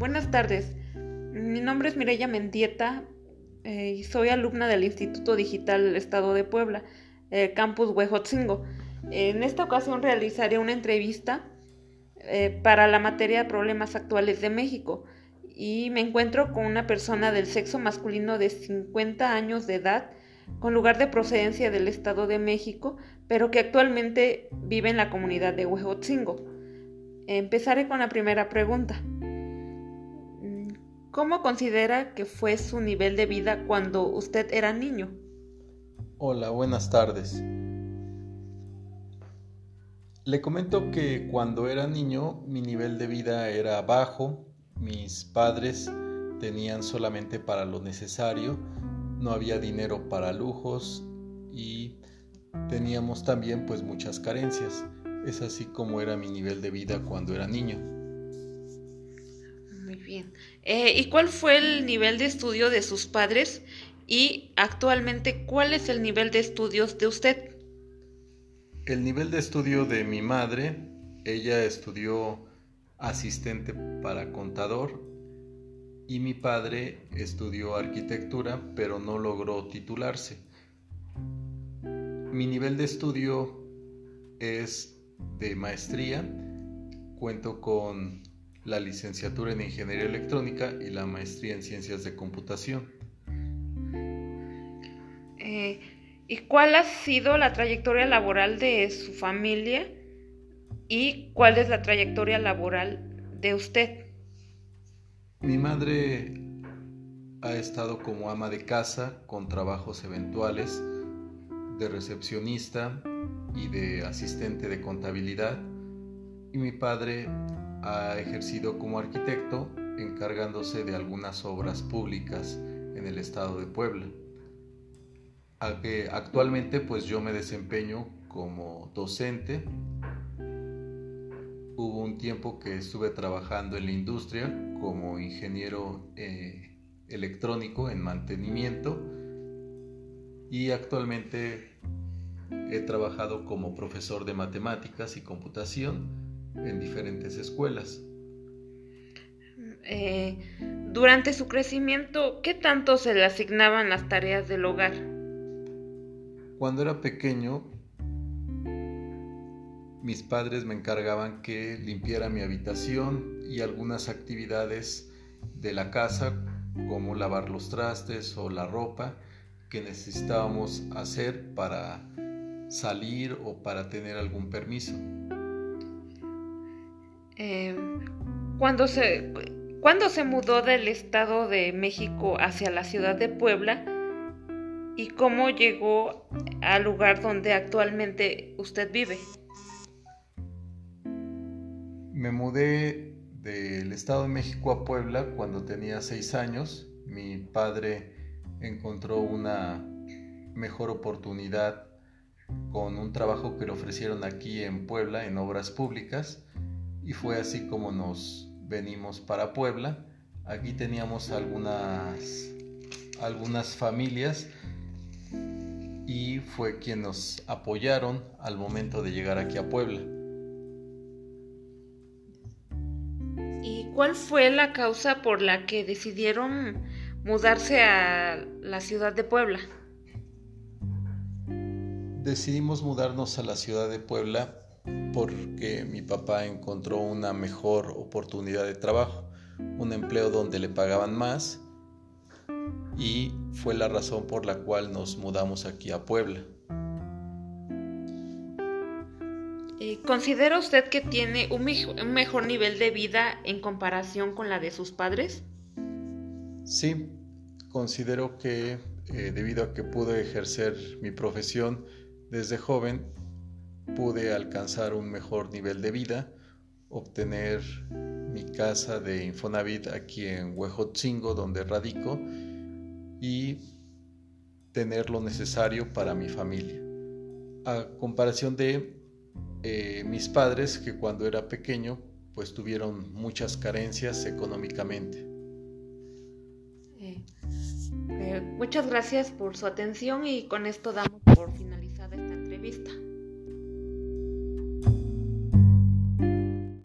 Buenas tardes. Mi nombre es Mireya Mendieta eh, y soy alumna del Instituto Digital Estado de Puebla, eh, Campus Huejotzingo. En esta ocasión realizaré una entrevista eh, para la materia de problemas actuales de México y me encuentro con una persona del sexo masculino de 50 años de edad con lugar de procedencia del Estado de México, pero que actualmente vive en la comunidad de Huejotzingo. Empezaré con la primera pregunta. ¿Cómo considera que fue su nivel de vida cuando usted era niño? Hola, buenas tardes. Le comento que cuando era niño mi nivel de vida era bajo, mis padres tenían solamente para lo necesario, no había dinero para lujos y teníamos también pues muchas carencias. Es así como era mi nivel de vida cuando era niño. Eh, ¿Y cuál fue el nivel de estudio de sus padres? Y actualmente, ¿cuál es el nivel de estudios de usted? El nivel de estudio de mi madre, ella estudió asistente para contador y mi padre estudió arquitectura pero no logró titularse. Mi nivel de estudio es de maestría, cuento con la licenciatura en Ingeniería Electrónica y la maestría en Ciencias de Computación. Eh, ¿Y cuál ha sido la trayectoria laboral de su familia y cuál es la trayectoria laboral de usted? Mi madre ha estado como ama de casa con trabajos eventuales de recepcionista y de asistente de contabilidad y mi padre ha ejercido como arquitecto encargándose de algunas obras públicas en el estado de Puebla. Actualmente pues yo me desempeño como docente. Hubo un tiempo que estuve trabajando en la industria como ingeniero eh, electrónico en mantenimiento y actualmente he trabajado como profesor de matemáticas y computación en diferentes escuelas. Eh, durante su crecimiento, ¿qué tanto se le asignaban las tareas del hogar? Cuando era pequeño, mis padres me encargaban que limpiara mi habitación y algunas actividades de la casa, como lavar los trastes o la ropa que necesitábamos hacer para salir o para tener algún permiso. Em, cuando, se, cuando se mudó del Estado de México hacia la ciudad de Puebla y cómo llegó al lugar donde actualmente usted vive. Me mudé del Estado de México a Puebla cuando tenía seis años. Mi padre encontró una mejor oportunidad con un trabajo que le ofrecieron aquí en Puebla en obras públicas y fue así como nos venimos para Puebla. Aquí teníamos algunas, algunas familias y fue quien nos apoyaron al momento de llegar aquí a Puebla. ¿Y cuál fue la causa por la que decidieron mudarse a la ciudad de Puebla? Decidimos mudarnos a la ciudad de Puebla porque mi papá encontró una mejor oportunidad de trabajo, un empleo donde le pagaban más y fue la razón por la cual nos mudamos aquí a Puebla. Eh, ¿Considera usted que tiene un, mejor nivel de vida en comparación con la de sus padres? Sí, considero que eh, debido a que pude ejercer mi profesión desde joven, pude alcanzar un mejor nivel de vida, obtener mi casa de Infonavit aquí en Huejotzingo, donde radico, y tener lo necesario para mi familia. A comparación de eh, mis padres, que cuando era pequeño, pues tuvieron muchas carencias económicamente. Eh, muchas gracias por su atención y con esto damos